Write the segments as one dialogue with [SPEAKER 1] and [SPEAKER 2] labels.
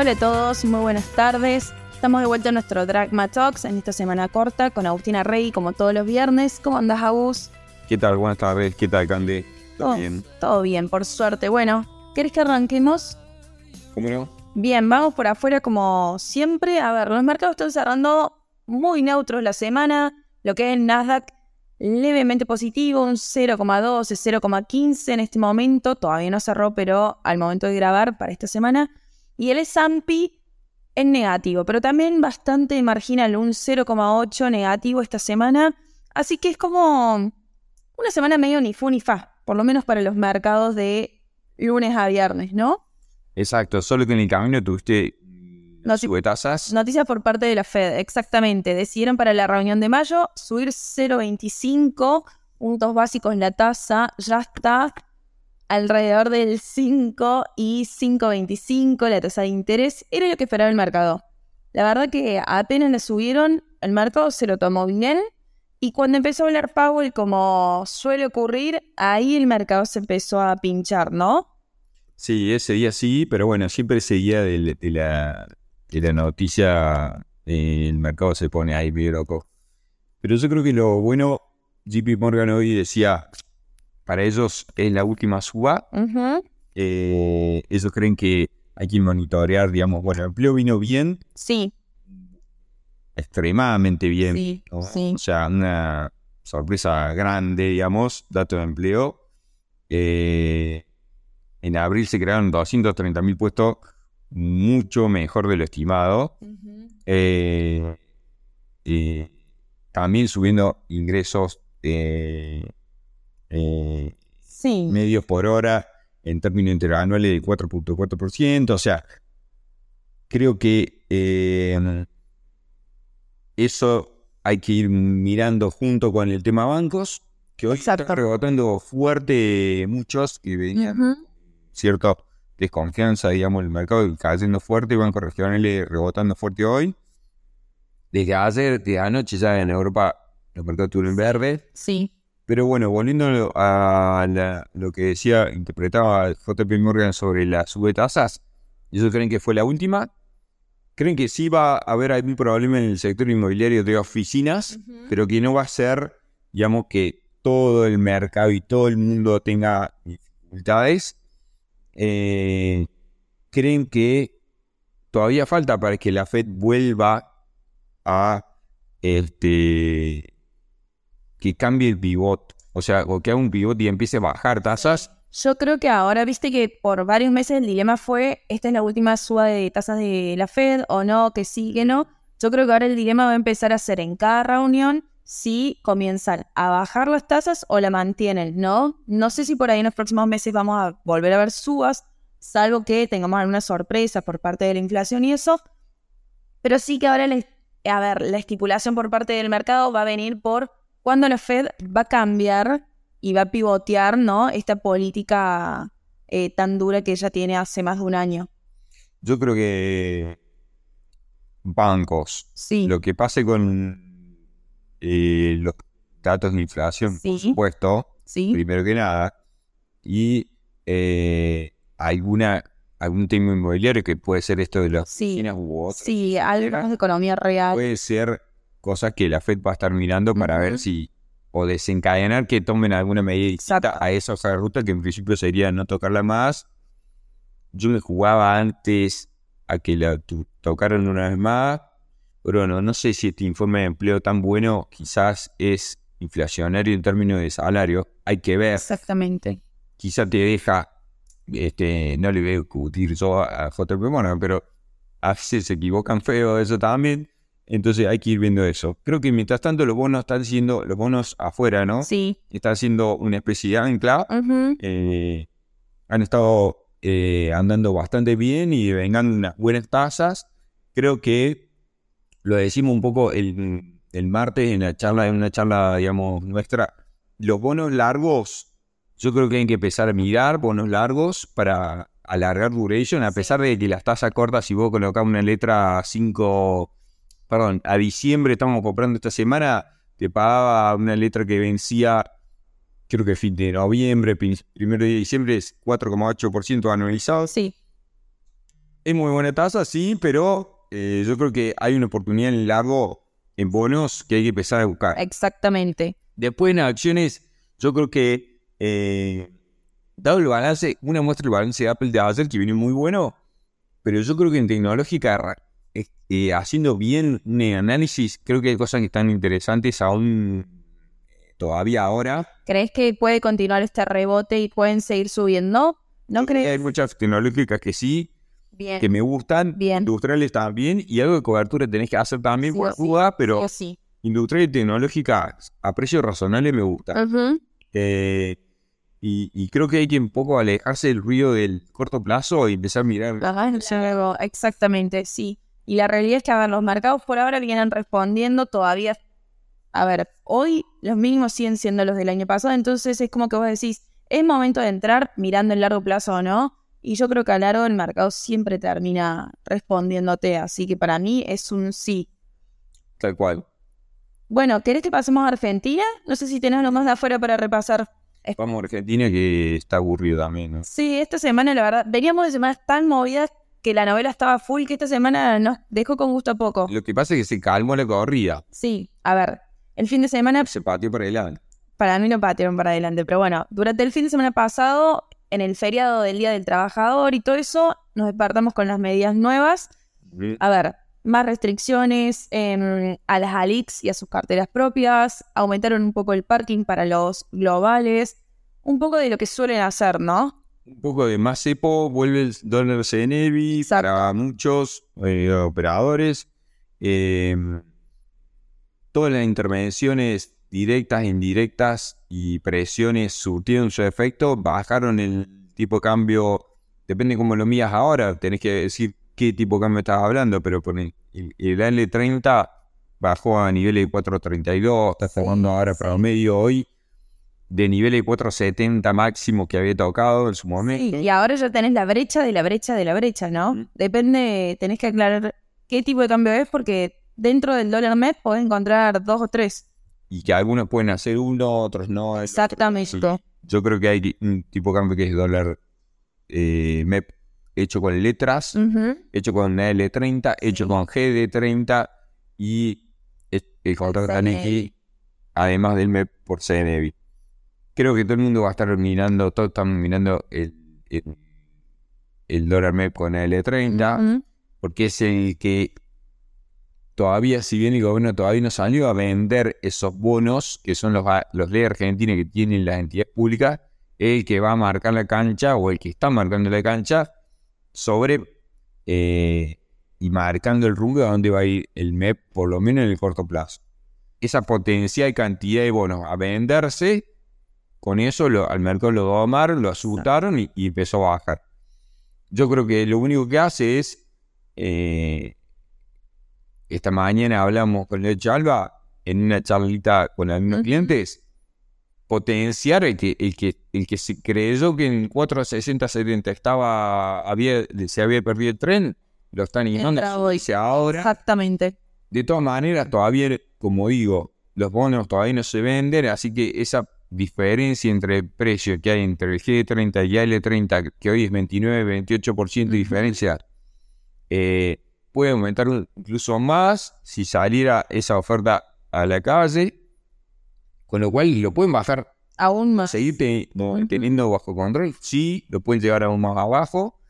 [SPEAKER 1] Hola a todos, muy buenas tardes. Estamos de vuelta en nuestro Dragma Talks en esta semana corta con Agustina Rey, como todos los viernes. ¿Cómo andas, Agus?
[SPEAKER 2] ¿Qué tal? Buenas tardes. ¿Qué tal, Candy?
[SPEAKER 1] ¿Todo bien? Todo bien, por suerte. Bueno, ¿querés que arranquemos?
[SPEAKER 2] ¿Cómo no?
[SPEAKER 1] Bien, vamos por afuera como siempre. A ver, los mercados están cerrando muy neutros la semana. Lo que es el Nasdaq levemente positivo, un 0,12, 0,15 en este momento. Todavía no cerró, pero al momento de grabar para esta semana. Y el S&P en negativo, pero también bastante marginal, un 0,8 negativo esta semana. Así que es como una semana medio ni fu ni fa, por lo menos para los mercados de lunes a viernes, ¿no?
[SPEAKER 2] Exacto, solo que en el camino tuviste.
[SPEAKER 1] Noticias por parte de la Fed, exactamente. Decidieron para la reunión de mayo subir 0,25 puntos básicos en la tasa. Ya está alrededor del 5 y 5,25 la tasa de interés. Era lo que esperaba el mercado. La verdad que apenas le subieron, el mercado se lo tomó bien. Y cuando empezó a hablar Powell, como suele ocurrir, ahí el mercado se empezó a pinchar, ¿no?
[SPEAKER 2] Sí, ese día sí, pero bueno, siempre ese día de, la, de la noticia el mercado se pone ahí medio loco. Pero yo creo que lo bueno, JP Morgan hoy decía, para ellos es la última suba. Eh, ellos creen que hay que monitorear, digamos, bueno, el empleo vino bien.
[SPEAKER 1] Sí.
[SPEAKER 2] Extremadamente bien. Sí, O sea, una sorpresa grande, digamos, dato de empleo. Eh, en abril se crearon 230 mil puestos, mucho mejor de lo estimado. Eh, también subiendo ingresos eh, eh, medios por hora en términos interanuales de 4.4%. O sea, creo que eso hay que ir mirando junto con el tema bancos, que hoy está rebotando fuerte muchos que venían cierta desconfianza, digamos, el mercado cayendo fuerte, bancos regionales rebotando fuerte hoy. Desde ayer, de anoche ya en Europa, los mercados estuvieron verde.
[SPEAKER 1] Sí.
[SPEAKER 2] Pero bueno, volviendo a lo que decía, interpretaba JP Morgan sobre las subtasas, ¿ellos creen que fue la última? ¿Creen que sí va a haber algún problema en el sector inmobiliario de oficinas, pero que no va a ser, digamos, que todo el mercado y todo el mundo tenga dificultades? Eh, creen que todavía falta para que la Fed vuelva a este que cambie el pivot, o sea, o que haga un pivot y empiece a bajar tasas.
[SPEAKER 1] Yo creo que ahora, viste que por varios meses el dilema fue, esta es la última suba de tasas de la Fed o no, que sí, que no. Yo creo que ahora el dilema va a empezar a ser en cada reunión si comienzan a bajar las tasas o la mantienen, ¿no? No sé si por ahí en los próximos meses vamos a volver a ver subas, salvo que tengamos alguna sorpresa por parte de la inflación y eso. Pero sí que ahora, a ver, la estipulación por parte del mercado va a venir por cuando la Fed va a cambiar y va a pivotear, ¿no? Esta política eh, tan dura que ella tiene hace más de un año.
[SPEAKER 2] Yo creo que bancos.
[SPEAKER 1] Sí.
[SPEAKER 2] Lo que pase con eh, los datos de inflación, por supuesto, primero que nada, y eh, alguna algún tema inmobiliario que puede ser esto de las
[SPEAKER 1] sí. Sí, algo de economía real.
[SPEAKER 2] Puede ser cosas que la Fed va a estar mirando para ver si o desencadenar que tomen alguna medida a esa hoja de ruta que en principio sería no tocarla más. Yo me jugaba antes a que la tocaran una vez más Bruno, no sé si este informe de empleo tan bueno quizás es inflacionario en términos de salario. Hay que ver.
[SPEAKER 1] Exactamente.
[SPEAKER 2] Quizás te deja, este, no le voy a discutir yo a JP Morgan, pero a veces se equivocan feo eso también. Entonces hay que ir viendo eso. Creo que mientras tanto los bonos están siendo, los bonos afuera, ¿no?
[SPEAKER 1] Sí.
[SPEAKER 2] Están siendo una especie de ancla. Eh, han estado eh, andando bastante bien y vengan unas buenas tasas. Creo que lo decimos un poco el, martes en la charla, en una charla, digamos, nuestra. Los bonos largos, yo creo que hay que empezar a mirar bonos largos para alargar duration, a pesar de que las tasas cortas, si vos colocás una letra 5, perdón, a diciembre estamos comprando esta semana, te pagaba una letra que vencía, creo que fin de noviembre, primero de diciembre es 4,8% anualizado.
[SPEAKER 1] Sí.
[SPEAKER 2] Es muy buena tasa, sí, pero eh, yo creo que hay una oportunidad en el largo en bonos que hay que empezar a buscar.
[SPEAKER 1] Exactamente.
[SPEAKER 2] Después en acciones, yo creo que, eh, dado el balance, una muestra del balance de Apple de ayer que viene muy bueno, pero yo creo que en tecnológica, eh, haciendo bien un análisis, creo que hay cosas que están interesantes aún eh, todavía ahora.
[SPEAKER 1] ¿Crees que puede continuar este rebote y pueden seguir subiendo? ¿No crees?
[SPEAKER 2] Hay muchas tecnológicas que sí,
[SPEAKER 1] Bien.
[SPEAKER 2] que me gustan,
[SPEAKER 1] Bien.
[SPEAKER 2] industriales también, y algo de cobertura tenés que hacer también
[SPEAKER 1] Sí
[SPEAKER 2] por
[SPEAKER 1] o sí,
[SPEAKER 2] duda, pero
[SPEAKER 1] Sí.
[SPEAKER 2] industrial y tecnológica a precio razonable me gusta. Eh, y, y creo que hay que un poco alejarse del ruido del corto plazo y empezar a mirar.
[SPEAKER 1] Ajá, luego, exactamente, sí. Y la realidad es que, a ver, los mercados por ahora vienen respondiendo todavía. A ver, hoy los mínimos siguen siendo los del año pasado, entonces es como que vos decís, es momento de entrar mirando el largo plazo o no. Y yo creo que a largo el mercado siempre termina respondiéndote, así que para mí es un sí.
[SPEAKER 2] Tal cual.
[SPEAKER 1] Bueno, ¿querés que pasemos a Argentina? No sé si tenés algo más de afuera para repasar.
[SPEAKER 2] Vamos a Argentina que está aburrido también, ¿no?
[SPEAKER 1] Sí, esta semana, la verdad, veníamos de semanas tan movidas que la novela estaba full que esta semana nos dejó con gusto a poco.
[SPEAKER 2] Lo que pasa es que se calmó la corrida.
[SPEAKER 1] Sí, a ver, el fin de semana,
[SPEAKER 2] Se pateó para adelante.
[SPEAKER 1] para mí no patearon para adelante, pero bueno, durante el fin de semana pasado, en el feriado del Día del Trabajador y todo eso, nos despertamos con las medidas nuevas. A ver, más restricciones em, a las ALIX y a sus carteras propias, aumentaron un poco el parking para los globales, un poco de lo que suelen hacer, ¿no?
[SPEAKER 2] Un poco de más cepo, vuelve el dólar
[SPEAKER 1] Exacto.
[SPEAKER 2] para muchos eh, operadores. Eh, todas las intervenciones directas, indirectas y presiones surtieron su efecto, bajaron el tipo de cambio, depende cómo lo mías ahora, tenés que decir qué tipo de cambio estás hablando, pero por el, el- el L30 bajó a niveles de 4.32, está cerrando ahora
[SPEAKER 1] sí.
[SPEAKER 2] promedio hoy de niveles de 4.70 máximo que había tocado en su momento.
[SPEAKER 1] Y ahora ya tenés la brecha de la brecha de la brecha, ¿no? Depende, tenés que aclarar qué tipo de cambio es, porque dentro del dólar MEP podés encontrar dos o tres.
[SPEAKER 2] y que algunos pueden hacer uno, otros no. otro-
[SPEAKER 1] Exactamente.
[SPEAKER 2] Yo creo que hay un tipo de cambio que es dólar eh, MEP hecho con letras, hecho con L30, hecho con GD30 y el, contrato. ANEGI, además del MEP por CNEVI. Creo que todo el mundo va a estar mirando, todos están mirando el, el, el dólar MEP con L30
[SPEAKER 1] Ujú.
[SPEAKER 2] porque es el que todavía, si bien el gobierno todavía no salió a vender esos bonos, que son los, los leyes argentinas que tienen las entidades públicas, el que va a marcar la cancha o el que está marcando la cancha sobre eh, y marcando el rumbo a dónde va a ir el MEP, por lo menos en el corto plazo. Esa potencial cantidad de bonos a venderse, con eso lo- al mercado lo domaron, lo asustaron y, y empezó a bajar. Yo creo que lo único que hace es, eh, esta mañana hablamos con Leo Chalva en una charlita con algunos
[SPEAKER 1] Ujú.
[SPEAKER 2] clientes, potenciar el que, el que, el que se creyó que en 460-70 estaba, había, se había perdido el tren, lo están
[SPEAKER 1] hoy.
[SPEAKER 2] subirse ahora.
[SPEAKER 1] Exactamente.
[SPEAKER 2] De todas maneras, todavía, como digo, los bonos todavía no se venden, así que esa diferencia entre el precio que hay entre el G30 y el L30, que hoy es 29-28% de
[SPEAKER 1] Ujú.
[SPEAKER 2] diferencia, eh, puede aumentar incluso más si saliera esa oferta a la calle, con lo cual lo pueden bajar,
[SPEAKER 1] Aún más.
[SPEAKER 2] seguir teniendo bajo control, sí, lo pueden llevar aún más abajo.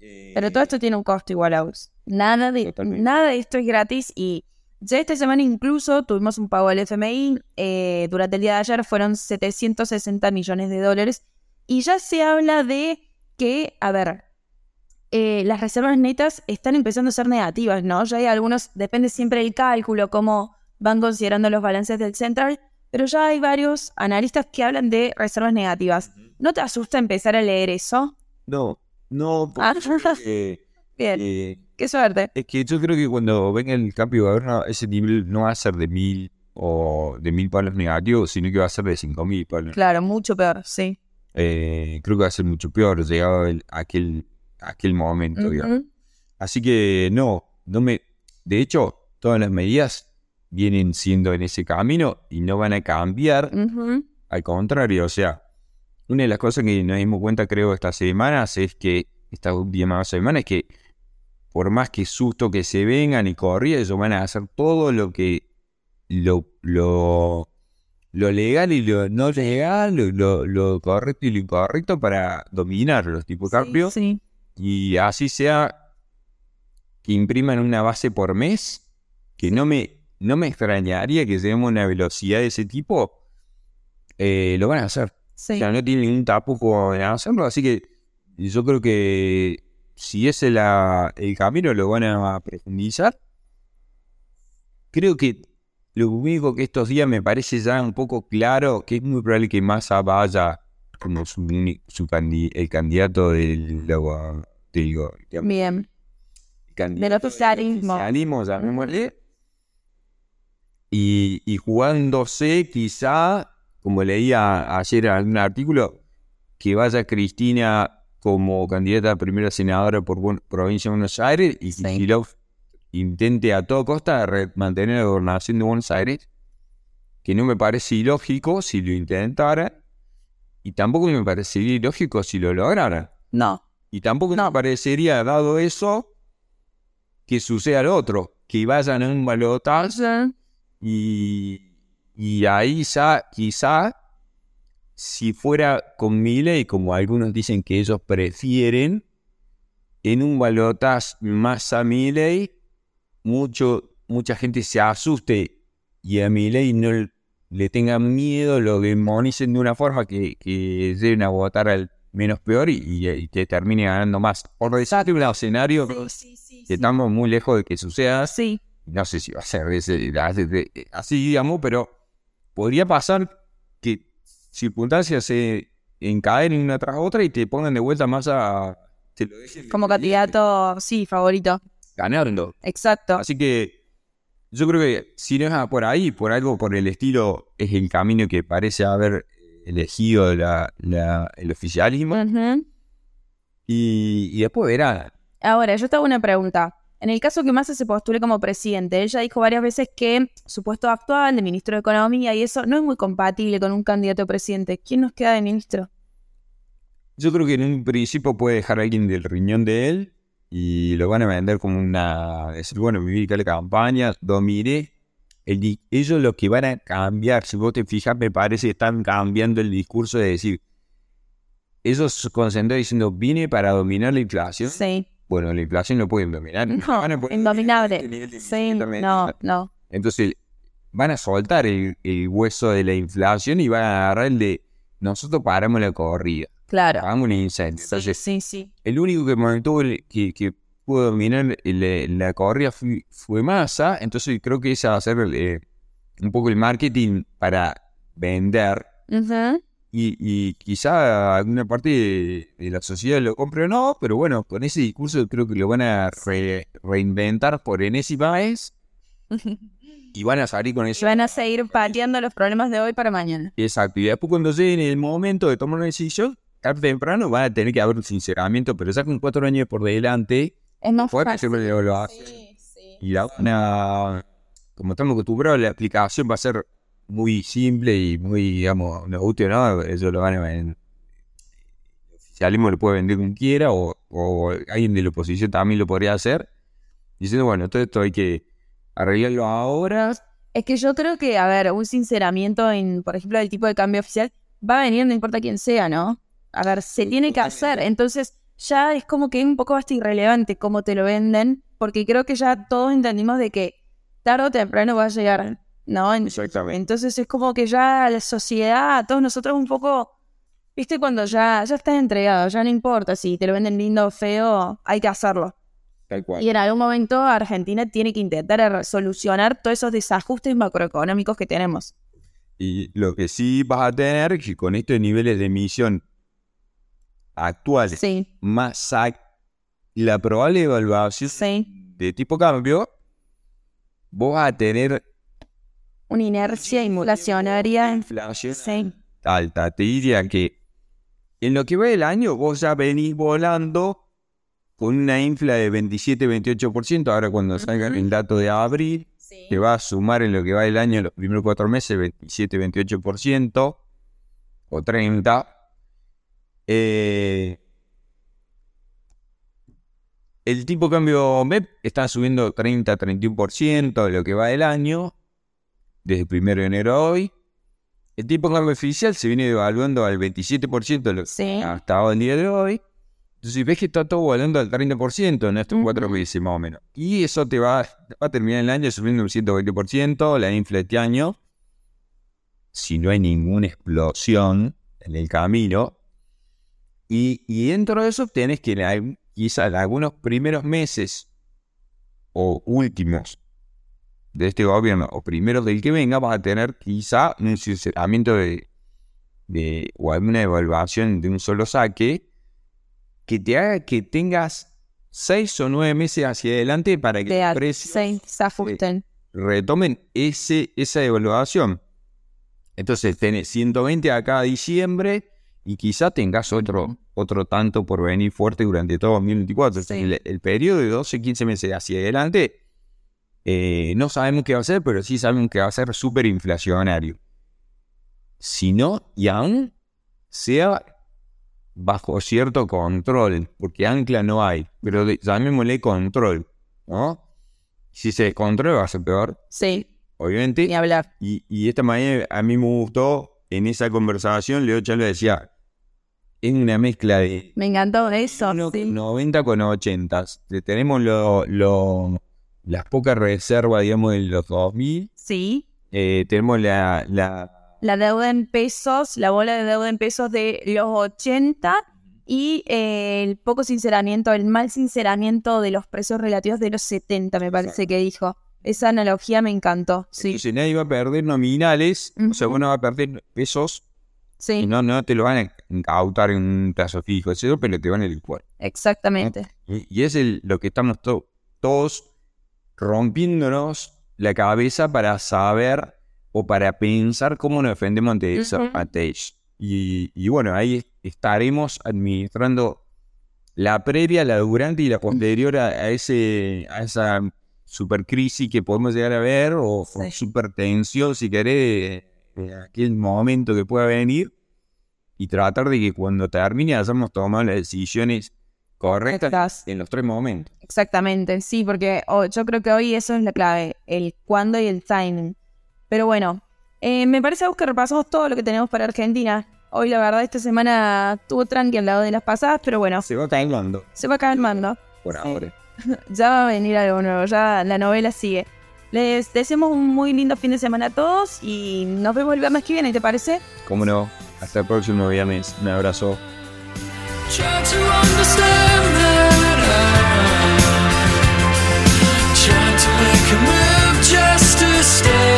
[SPEAKER 2] Eh,
[SPEAKER 1] Pero todo esto tiene un costo igual, Aus. Nada de,
[SPEAKER 2] Totalmente.
[SPEAKER 1] nada de esto es gratis y ya esta semana incluso tuvimos un pago al FMI. eh, durante el día de ayer fueron 760 millones de dólares. Y ya se habla de que, a ver, eh, las reservas netas están empezando a ser negativas, ¿no? Ya hay algunos, depende siempre del cálculo, cómo van considerando los balances del Central, pero ya hay varios analistas que hablan de reservas negativas. ¿No te asusta empezar a leer eso?
[SPEAKER 2] No, no,
[SPEAKER 1] Ah,
[SPEAKER 2] porque,
[SPEAKER 1] Bien,
[SPEAKER 2] eh,
[SPEAKER 1] qué suerte.
[SPEAKER 2] Es que yo creo que cuando venga el cambio de gobierno, ese nivel no va a ser de mil o de mil palos negativos, sino que va a ser de cinco mil palos.
[SPEAKER 1] Claro, mucho peor, sí.
[SPEAKER 2] Eh, creo que va a ser mucho peor llegado el- aquel, aquel momento, digamos. Así que no, no me. De hecho, todas las medidas vienen siendo en ese camino y no van a cambiar. Al contrario, o sea, una de las cosas que nos dimos cuenta, creo, estas semanas es que, estas últimas semanas, es que por más que susto que se vengan y corría, ellos van a hacer todo lo que lo, lo, lo legal y lo no legal, lo, lo correcto y lo incorrecto para dominar los tipos de cambio.
[SPEAKER 1] Sí.
[SPEAKER 2] Y así sea que impriman una base por mes, que no me, no me extrañaría que tengamos una velocidad de ese tipo, eh, lo van a hacer.
[SPEAKER 1] Sí.
[SPEAKER 2] O sea, no tienen ningún tapujo en hacerlo, así que yo creo que si ese es la- el camino lo van a profundizar. Creo que lo único que estos días me parece ya un poco claro que es muy probable que Massa vaya como su, su el candidato del, lo- digo, digamos,
[SPEAKER 1] Bien. Del oficialismo.
[SPEAKER 2] oficialismo, llamémosle. Y, y jugándose quizá, como leía ayer en algún artículo, que vaya Cristina como candidata a primera senadora por Buen- provincia de Buenos Aires y
[SPEAKER 1] Sí.
[SPEAKER 2] Kicillof intente a toda costa mantener la gobernación de Buenos Aires, que no me parece ilógico si lo intentara, y tampoco me parecería ilógico si lo lograra.
[SPEAKER 1] No.
[SPEAKER 2] Y tampoco
[SPEAKER 1] No.
[SPEAKER 2] me parecería, dado eso, que suceda lo otro, que vayan a un balotaje y, y ahí ya, quizá, si fuera con Milei, como algunos dicen que ellos prefieren, en un balotaje más a Milei, mucho, mucha gente se asuste y a Milei no le tenga miedo, lo demonicen de una forma que, que a votar al menos peor y, y- y que termine ganando más. Por decirte un escenario
[SPEAKER 1] Sí, sí, sí.
[SPEAKER 2] que estamos muy lejos de que suceda,
[SPEAKER 1] Sí.
[SPEAKER 2] no sé si va a ser ese- así, digamos, pero podría pasar circunstancias se encadenen una tras otra y te pongan de vuelta más a... te lo dejen
[SPEAKER 1] Como candidato, sí, favorito.
[SPEAKER 2] ganando.
[SPEAKER 1] Exacto.
[SPEAKER 2] Así que yo creo que si no es por ahí, por algo por el estilo, es el camino que parece haber elegido la- la- el oficialismo. Y, y después verá.
[SPEAKER 1] Ahora, yo te hago una pregunta. En el caso que Massa se postule como presidente, ella dijo varias veces que su puesto actual de ministro de Economía y eso no es muy compatible con un candidato a presidente. ¿Quién nos queda de ministro?
[SPEAKER 2] Yo creo que en un principio puede dejar a alguien del riñón de él y lo van a vender como una. Decir, bueno, me vi que la campaña, domine. El, ellos lo que van a cambiar, si vos te fijas, me parece que están cambiando el discurso de decir. Ellos se concentran diciendo, vine para dominar la inflación.
[SPEAKER 1] Sí.
[SPEAKER 2] Bueno, la inflación no pueden dominar.
[SPEAKER 1] No,
[SPEAKER 2] Van a poner
[SPEAKER 1] indominable.
[SPEAKER 2] este nivel de
[SPEAKER 1] Sí,
[SPEAKER 2] inflación también.
[SPEAKER 1] no, no.
[SPEAKER 2] Entonces, van a soltar el, el hueso de la inflación y van a agarrar el de nosotros paramos la corrida,
[SPEAKER 1] Claro.
[SPEAKER 2] hagamos un incendio.
[SPEAKER 1] Sí,
[SPEAKER 2] Entonces,
[SPEAKER 1] sí, sí.
[SPEAKER 2] el único que mantuvo el- que, que pudo dominar el- la corrida fue, fue Massa, entonces creo que ese va a ser eh, un poco el marketing para vender
[SPEAKER 1] Ujú.
[SPEAKER 2] Y, y quizá alguna parte de, de la sociedad lo compre o no, pero bueno, con ese discurso creo que lo van a re- reinventar por enésima vez y van a salir con
[SPEAKER 1] Y
[SPEAKER 2] eso.
[SPEAKER 1] van a seguir pateando los problemas de hoy para mañana.
[SPEAKER 2] Exacto, y después cuando llegue el momento de tomar una decisión, tarde o temprano va a tener que haber un sinceramiento, pero ya con cuatro años por delante,
[SPEAKER 1] Es más fácil.
[SPEAKER 2] lo, lo hacen. Y la van a- como estamos acostumbrados, la aplicación va a ser muy simple y muy, digamos, nos guste o no, ellos lo van a vender. El oficialismo lo puede vender quien quiera o, o alguien de la oposición también lo podría hacer. Diciendo, bueno, todo esto hay que arreglarlo ahora.
[SPEAKER 1] Es que yo creo que, a ver, un sinceramiento en, por ejemplo, el tipo de cambio oficial va a venir no importa quién sea, ¿no? A ver, se tiene que hacer. Entonces, ya es como que es un poco hasta irrelevante cómo te lo venden, porque creo que ya todos entendimos de que tarde o temprano va a llegar, ¿no? En-
[SPEAKER 2] Exactamente.
[SPEAKER 1] Entonces es como que ya la sociedad, a todos nosotros un poco, viste, cuando ya, ya estás entregado, ya no importa si te lo venden lindo o feo, hay que hacerlo.
[SPEAKER 2] Tal cual.
[SPEAKER 1] Y en algún momento Argentina tiene que intentar solucionar todos esos desajustes macroeconómicos que tenemos.
[SPEAKER 2] Y lo que sí vas a tener es que con estos niveles de emisión actuales,
[SPEAKER 1] Sí,
[SPEAKER 2] más la probable evaluación
[SPEAKER 1] sí.
[SPEAKER 2] de tipo cambio, vos vas a tener
[SPEAKER 1] Una inercia inflacionaria.
[SPEAKER 2] inflación
[SPEAKER 1] Sí,
[SPEAKER 2] alta. Te diría que en lo que va del año vos ya venís volando con una infla de 27-28%. Ahora cuando salga el dato de abril, que va a sumar en lo que va del año los primeros cuatro meses 27-28% o 30%. Eh, el tipo de cambio MEP está subiendo 30-31% de lo que va del año, desde el 1 de enero a hoy. El tipo de cambio oficial se viene devaluando al 27% de lo que
[SPEAKER 1] Sí.
[SPEAKER 2] hasta el día de hoy. Entonces ves que está todo volando al 30% en estos cuatro meses más o menos. Y eso te va, va a terminar el año subiendo un 120%, la infla este año, si no hay ninguna explosión en el camino. Y, y dentro de eso tenés que la- quizás algunos primeros meses o últimos de este gobierno o primeros del que venga vas a tener quizá un sinceramiento de, de o alguna evaluación de un solo saque que te haga que tengas seis o nueve meses hacia adelante para que los precios
[SPEAKER 1] ajusten.
[SPEAKER 2] retomen ese, esa evaluación. Entonces tenés 120 acá a diciembre y quizá tengas otro, otro tanto por venir fuerte durante todo 2024.
[SPEAKER 1] Sí.
[SPEAKER 2] El, el periodo de 12, 15 meses hacia adelante, eh, no sabemos qué va a ser, pero sí sabemos que va a ser súper inflacionario. Si no, y aún sea bajo cierto control, porque ancla no hay, pero llamémosle control, ¿no? Si se descontrola va a ser peor,
[SPEAKER 1] Sí,
[SPEAKER 2] obviamente.
[SPEAKER 1] ni hablar.
[SPEAKER 2] Y, y esta mañana a mí me gustó, en esa conversación, Leo Chalo decía, es una mezcla de
[SPEAKER 1] Me encantó eso. sí.
[SPEAKER 2] 90 con 80. Tenemos lo, lo- las pocas reservas, digamos, de los 2000.
[SPEAKER 1] Sí.
[SPEAKER 2] Eh, tenemos la, la
[SPEAKER 1] La deuda en pesos, la bola de deuda en pesos de los 80 y eh, el poco sinceramiento, el mal sinceramiento de los precios relativos de los 70, me parece que dijo. Esa analogía me encantó. Sí,
[SPEAKER 2] Entonces nadie va a perder nominales, o sea, uno va a perder pesos y
[SPEAKER 1] sí,
[SPEAKER 2] no, no te lo van a incautar en un plazo fijo, etcétera, pero te van a licuar.
[SPEAKER 1] exactamente.
[SPEAKER 2] Y, y es el- lo que estamos to- todos rompiéndonos la cabeza para saber o para pensar cómo nos defendemos ante eso.
[SPEAKER 1] Ujú.
[SPEAKER 2] ante ello. Y, y bueno, ahí estaremos administrando la previa, la durante y la posterior a, a ese, a esa supercrisis que podemos llegar a ver o, o
[SPEAKER 1] Sí.
[SPEAKER 2] supertensión, si querés, de aquel momento que pueda venir y tratar de que cuando termine hayamos tomado las decisiones correctas en los tres momentos.
[SPEAKER 1] Exactamente, sí, porque oh, yo creo que hoy eso es la clave, el cuándo y el timing. Pero bueno, eh, me parece Agus, que repasamos todo lo que tenemos para Argentina. Hoy la verdad esta semana tuvo tranqui al lado de las pasadas, pero bueno,
[SPEAKER 2] Se va calmando
[SPEAKER 1] se va calmando.
[SPEAKER 2] por
[SPEAKER 1] Sí.
[SPEAKER 2] ahora.
[SPEAKER 1] Ya va a venir algo nuevo, ya la novela sigue. Les deseamos un muy lindo fin de semana a todos y nos vemos el viernes que viene, ¿te parece?
[SPEAKER 2] Cómo no. Hasta el próximo viernes. Un abrazo.
[SPEAKER 3] stay.